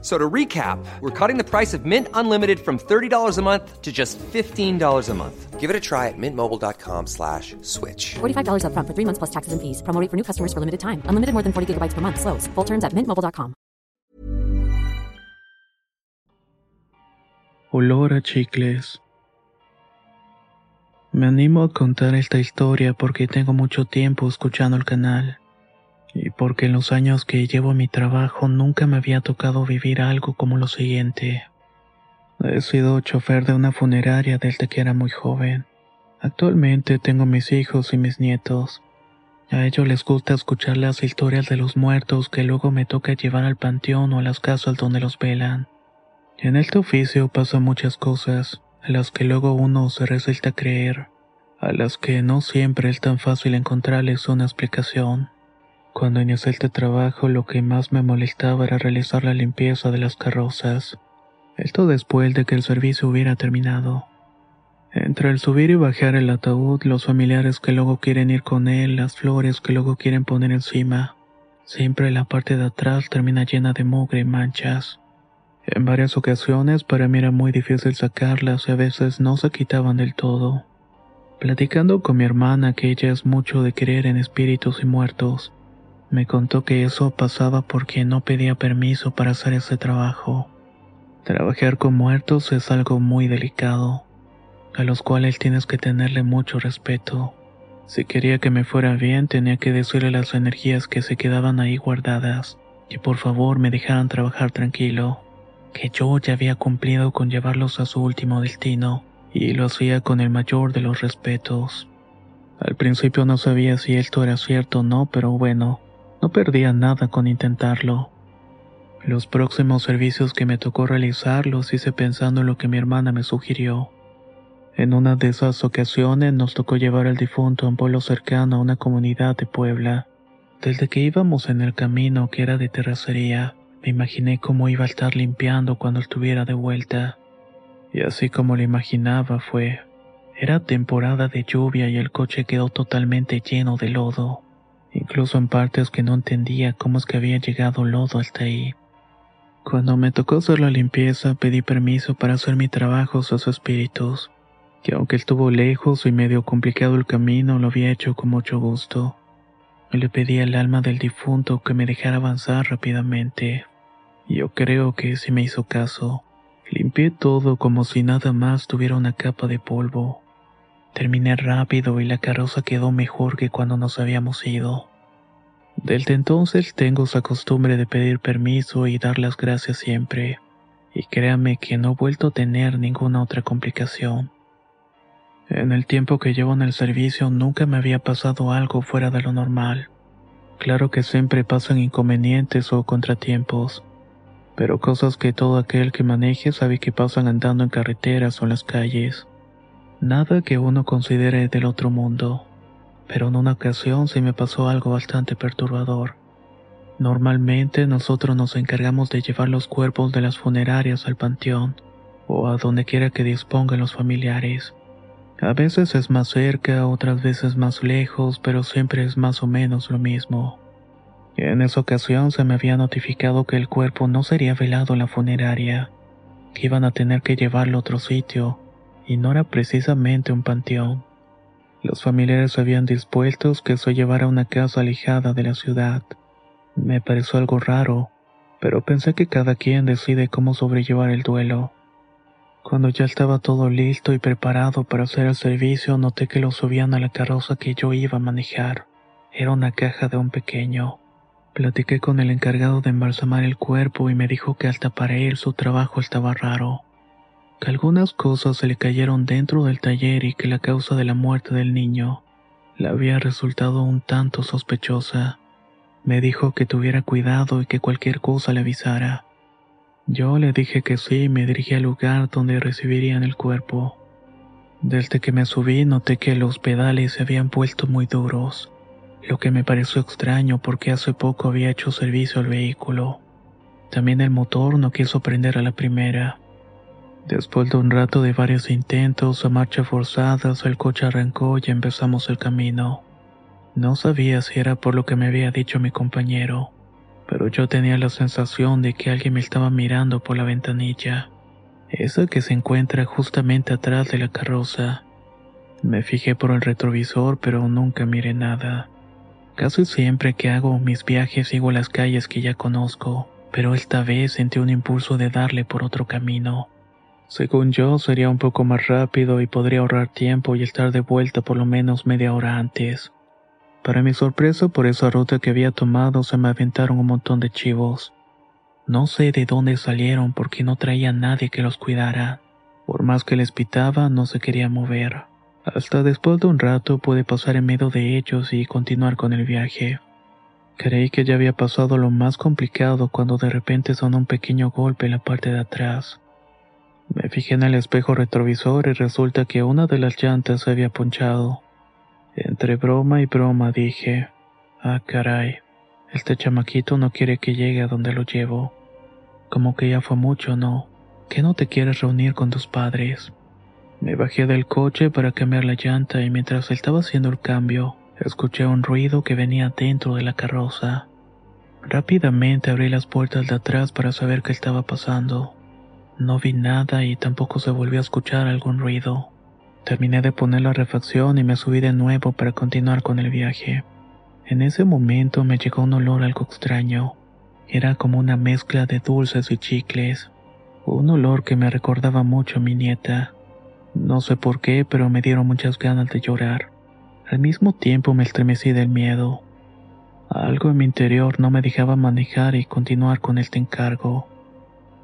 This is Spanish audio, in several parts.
So to recap, we're cutting the price of Mint Unlimited from $30 a month to just $15 a month. Give it a try at mintmobile.com slash switch. $45 upfront for three months plus taxes and fees. Promo rate for new customers for limited time. Unlimited more than 40 gigabytes per month. Slows. Full terms at mintmobile.com. Olor a chicles. Me animo a contar esta historia porque tengo mucho tiempo escuchando el canal. Y porque en los años que llevo mi trabajo nunca me había tocado vivir algo como lo siguiente. He sido chofer de una funeraria desde que era muy joven. Actualmente tengo mis hijos y mis nietos. A ellos les gusta escuchar las historias de los muertos que luego me toca llevar al panteón o a las casas donde los velan. En este oficio pasan muchas cosas, a las que luego uno se resulta creer, a las que no siempre es tan fácil encontrarles una explicación. Cuando inicié este trabajo lo que más me molestaba era realizar la limpieza de las carrozas. Esto después de que el servicio hubiera terminado. Entre el subir y bajar el ataúd, los familiares que luego quieren ir con él, las flores que luego quieren poner encima, siempre la parte de atrás termina llena de mugre y manchas. En varias ocasiones para mí era muy difícil sacarlas y a veces no se quitaban del todo. Platicando con mi hermana que ella es mucho de creer en espíritus y muertos, me contó que eso pasaba porque no pedía permiso para hacer ese trabajo. Trabajar con muertos es algo muy delicado, a los cuales tienes que tenerle mucho respeto. Si quería que me fuera bien, tenía que decirle las energías que se quedaban ahí guardadas, que por favor me dejaran trabajar tranquilo, que yo ya había cumplido con llevarlos a su último destino, y lo hacía con el mayor de los respetos. Al principio no sabía si esto era cierto o no, pero bueno, no perdía nada con intentarlo. Los próximos servicios que me tocó realizar los hice pensando en lo que mi hermana me sugirió. En una de esas ocasiones nos tocó llevar al difunto a un pueblo cercano a una comunidad de Puebla. Desde que íbamos en el camino que era de terracería, me imaginé cómo iba a estar limpiando cuando estuviera de vuelta. Y así como lo imaginaba fue. Era temporada de lluvia y el coche quedó totalmente lleno de lodo incluso en partes que no entendía cómo es que había llegado lodo hasta ahí. Cuando me tocó hacer la limpieza, pedí permiso para hacer mi trabajo a sus espíritus, que aunque estuvo lejos y medio complicado el camino, lo había hecho con mucho gusto. Le pedí al alma del difunto que me dejara avanzar rápidamente. Yo creo que si me hizo caso. Limpié todo como si nada más tuviera una capa de polvo. Terminé rápido y la carroza quedó mejor que cuando nos habíamos ido. Desde entonces tengo esa costumbre de pedir permiso y dar las gracias siempre, y créame que no he vuelto a tener ninguna otra complicación. En el tiempo que llevo en el servicio nunca me había pasado algo fuera de lo normal. Claro que siempre pasan inconvenientes o contratiempos, pero cosas que todo aquel que maneje sabe que pasan andando en carreteras o en las calles. Nada que uno considere del otro mundo, pero en una ocasión sí me pasó algo bastante perturbador. Normalmente nosotros nos encargamos de llevar los cuerpos de las funerarias al panteón o a donde quiera que dispongan los familiares. A veces es más cerca, otras veces más lejos, pero siempre es más o menos lo mismo. En esa ocasión se me había notificado que el cuerpo no sería velado en la funeraria, que iban a tener que llevarlo a otro sitio, y no era precisamente un panteón. Los familiares habían dispuesto que se llevara a una casa alejada de la ciudad. Me pareció algo raro, pero pensé que cada quien decide cómo sobrellevar el duelo. Cuando ya estaba todo listo y preparado para hacer el servicio, noté que lo subían a la carroza que yo iba a manejar. Era una caja de un pequeño. Platiqué con el encargado de embalsamar el cuerpo y me dijo que hasta para él su trabajo estaba raro que algunas cosas se le cayeron dentro del taller y que la causa de la muerte del niño le había resultado un tanto sospechosa. Me dijo que tuviera cuidado y que cualquier cosa le avisara. Yo le dije que sí y me dirigí al lugar donde recibirían el cuerpo. Desde que me subí noté que los pedales se habían puesto muy duros, lo que me pareció extraño porque hace poco había hecho servicio al vehículo. También el motor no quiso prender a la primera. Después de un rato de varios intentos a marcha forzadas, el coche arrancó y empezamos el camino. No sabía si era por lo que me había dicho mi compañero, pero yo tenía la sensación de que alguien me estaba mirando por la ventanilla, esa que se encuentra justamente atrás de la carroza. Me fijé por el retrovisor, pero nunca miré nada. Casi siempre que hago mis viajes sigo las calles que ya conozco, pero esta vez sentí un impulso de darle por otro camino. Según yo, sería un poco más rápido y podría ahorrar tiempo y estar de vuelta por lo menos media hora antes. Para mi sorpresa, por esa ruta que había tomado se me aventaron un montón de chivos. No sé de dónde salieron porque no traía nadie que los cuidara. Por más que les pitaba, no se quería mover. Hasta después de un rato pude pasar en medio de ellos y continuar con el viaje. Creí que ya había pasado lo más complicado cuando de repente sonó un pequeño golpe en la parte de atrás. Me fijé en el espejo retrovisor y resulta que una de las llantas se había ponchado. Entre broma y broma dije, ah caray, este chamaquito no quiere que llegue a donde lo llevo. Como que ya fue mucho, ¿no? ¿Que no te quieres reunir con tus padres? Me bajé del coche para cambiar la llanta y mientras estaba haciendo el cambio, escuché un ruido que venía dentro de la carroza. Rápidamente abrí las puertas de atrás para saber qué estaba pasando. No vi nada y tampoco se volvió a escuchar algún ruido. Terminé de poner la refacción y me subí de nuevo para continuar con el viaje. En ese momento me llegó un olor algo extraño. Era como una mezcla de dulces y chicles. Un olor que me recordaba mucho a mi nieta. No sé por qué, pero me dieron muchas ganas de llorar. Al mismo tiempo me estremecí del miedo. Algo en mi interior no me dejaba manejar y continuar con este encargo.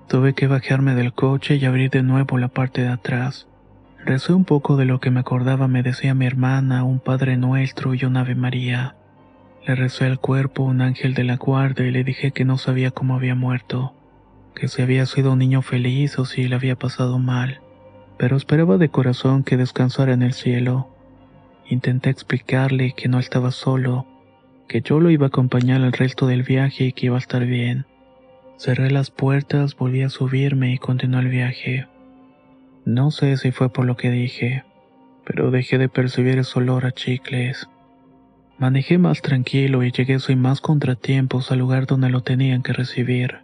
Tuve que bajarme del coche y abrir de nuevo la parte de atrás. Recé un poco de lo que me acordaba me decía mi hermana, un Padre Nuestro y un Ave María. Le recé al cuerpo un ángel de la guardia y le dije que no sabía cómo había muerto, que si había sido un niño feliz o si le había pasado mal, pero esperaba de corazón que descansara en el cielo. Intenté explicarle que no estaba solo, que yo lo iba a acompañar al resto del viaje y que iba a estar bien. Cerré las puertas, volví a subirme y continué el viaje. No sé si fue por lo que dije, pero dejé de percibir ese olor a chicles. Manejé más tranquilo y llegué sin más contratiempos al lugar donde lo tenían que recibir.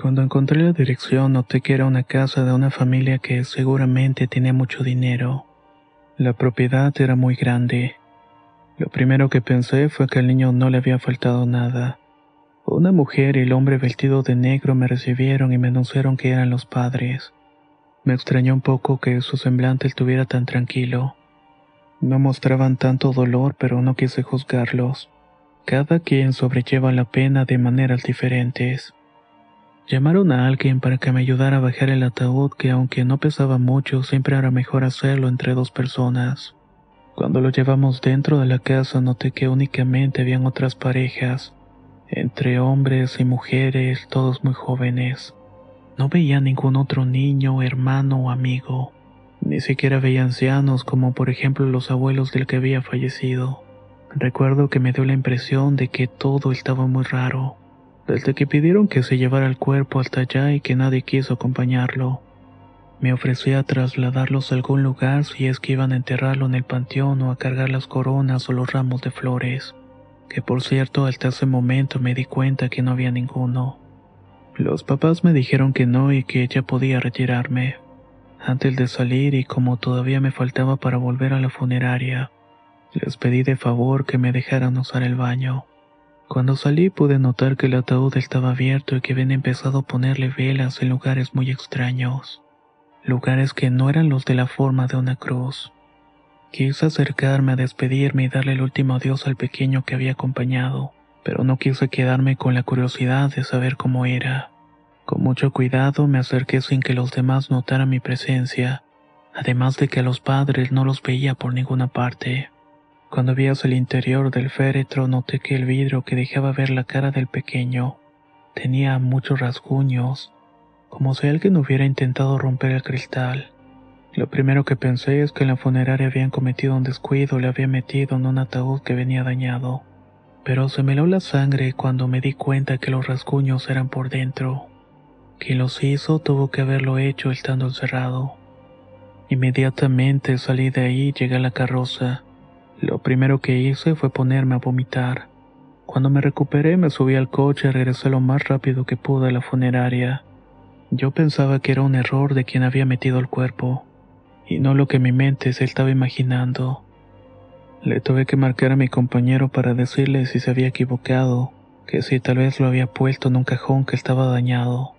Cuando encontré la dirección noté que era una casa de una familia que seguramente tenía mucho dinero. La propiedad era muy grande. Lo primero que pensé fue que al niño no le había faltado nada. Una mujer y el hombre vestido de negro me recibieron y me anunciaron que eran los padres. Me extrañó un poco que su semblante estuviera tan tranquilo. No mostraban tanto dolor, pero no quise juzgarlos. Cada quien sobrelleva la pena de maneras diferentes. Llamaron a alguien para que me ayudara a bajar el ataúd que aunque no pesaba mucho, siempre era mejor hacerlo entre dos personas. Cuando lo llevamos dentro de la casa noté que únicamente habían otras parejas, entre hombres y mujeres, todos muy jóvenes. No veía ningún otro niño, hermano o amigo. Ni siquiera veía ancianos como por ejemplo los abuelos del que había fallecido. Recuerdo que me dio la impresión de que todo estaba muy raro, desde que pidieron que se llevara el cuerpo hasta allá y que nadie quiso acompañarlo. Me ofrecí a trasladarlos a algún lugar si es que iban a enterrarlo en el panteón o a cargar las coronas o los ramos de flores, que por cierto hasta ese momento me di cuenta que no había ninguno. Los papás me dijeron que no y que ya podía retirarme. Antes de salir y como todavía me faltaba para volver a la funeraria, les pedí de favor que me dejaran usar el baño. Cuando salí pude notar que el ataúd estaba abierto y que habían empezado a ponerle velas en lugares muy extraños, lugares que no eran los de la forma de una cruz. Quise acercarme a despedirme y darle el último adiós al pequeño que había acompañado, pero no quise quedarme con la curiosidad de saber cómo era. Con mucho cuidado me acerqué sin que los demás notaran mi presencia, además de que a los padres no los veía por ninguna parte. Cuando vi hacia el interior del féretro noté que el vidrio que dejaba ver la cara del pequeño tenía muchos rasguños, como si alguien hubiera intentado romper el cristal. Lo primero que pensé es que en la funeraria habían cometido un descuido le había metido en un ataúd que venía dañado. Pero se me heló la sangre cuando me di cuenta que los rasguños eran por dentro. Quien los hizo tuvo que haberlo hecho estando encerrado. Inmediatamente salí de ahí y llegué a la carroza. Lo primero que hice fue ponerme a vomitar. Cuando me recuperé me subí al coche y regresé lo más rápido que pude a la funeraria. Yo pensaba que era un error de quien había metido el cuerpo, y no lo que mi mente se estaba imaginando. Le tuve que marcar a mi compañero para decirle si se había equivocado, que si tal vez lo había puesto en un cajón que estaba dañado.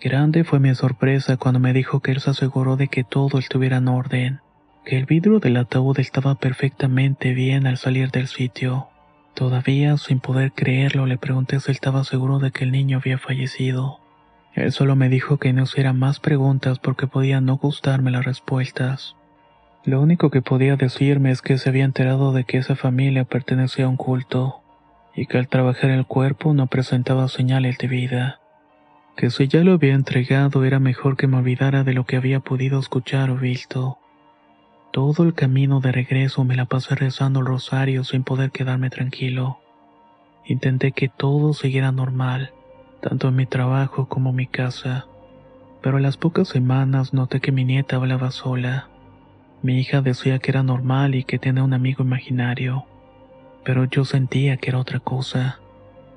Grande fue mi sorpresa cuando me dijo que él se aseguró de que todo estuviera en orden que el vidrio del ataúd estaba perfectamente bien al salir del sitio. Todavía, sin poder creerlo, le pregunté si estaba seguro de que el niño había fallecido. Él solo me dijo que no hiciera más preguntas porque podía no gustarme las respuestas. Lo único que podía decirme es que se había enterado de que esa familia pertenecía a un culto, y que al trabajar el cuerpo no presentaba señales de vida. Que si ya lo había entregado era mejor que me olvidara de lo que había podido escuchar o visto. Todo el camino de regreso me la pasé rezando el rosario sin poder quedarme tranquilo. Intenté que todo siguiera normal, tanto en mi trabajo como en mi casa, pero a las pocas semanas noté que mi nieta hablaba sola. Mi hija decía que era normal y que tenía un amigo imaginario, pero yo sentía que era otra cosa.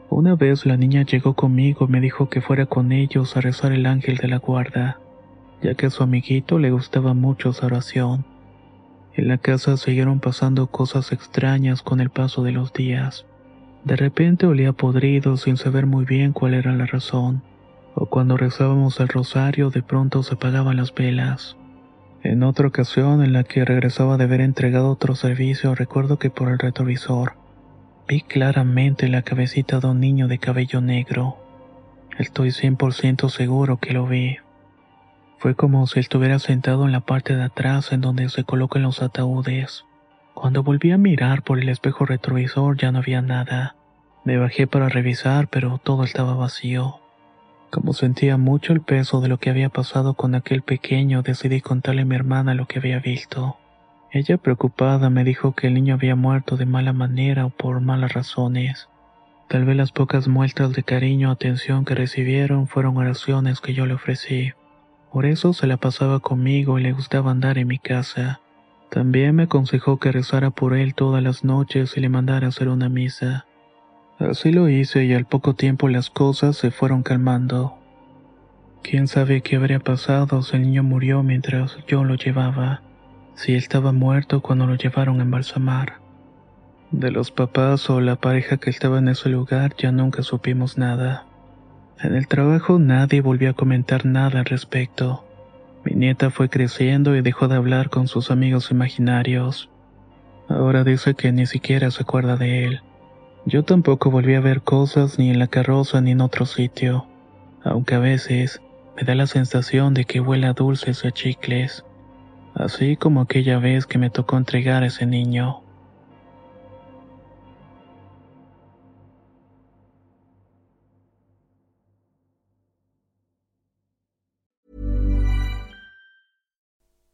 Una vez la niña llegó conmigo y me dijo que fuera con ellos a rezar el ángel de la guarda, ya que a su amiguito le gustaba mucho esa oración. En la casa siguieron pasando cosas extrañas con el paso de los días. De repente olía podrido sin saber muy bien cuál era la razón. O cuando rezábamos el rosario de pronto se apagaban las velas. En otra ocasión en la que regresaba de haber entregado otro servicio recuerdo que por el retrovisor vi claramente la cabecita de un niño de cabello negro. Estoy 100% seguro que lo vi. Fue como si estuviera sentado en la parte de atrás en donde se colocan los ataúdes. Cuando volví a mirar por el espejo retrovisor ya no había nada. Me bajé para revisar, pero todo estaba vacío. Como sentía mucho el peso de lo que había pasado con aquel pequeño, decidí contarle a mi hermana lo que había visto. Ella preocupada me dijo que el niño había muerto de mala manera o por malas razones. Tal vez las pocas muestras de cariño o atención que recibieron fueron oraciones que yo le ofrecí. Por eso se la pasaba conmigo y le gustaba andar en mi casa. También me aconsejó que rezara por él todas las noches y le mandara hacer una misa. Así lo hice y al poco tiempo las cosas se fueron calmando. Quién sabe qué habría pasado si el niño murió mientras yo lo llevaba, si estaba muerto cuando lo llevaron a embalsamar. De los papás o la pareja que estaba en ese lugar ya nunca supimos nada. En el trabajo nadie volvió a comentar nada al respecto. Mi nieta fue creciendo y dejó de hablar con sus amigos imaginarios. Ahora dice que ni siquiera se acuerda de él. Yo tampoco volví a ver cosas ni en la carroza ni en otro sitio. aunque a veces me da la sensación de que huele a dulces o chicles, así como aquella vez que me tocó entregar a ese niño.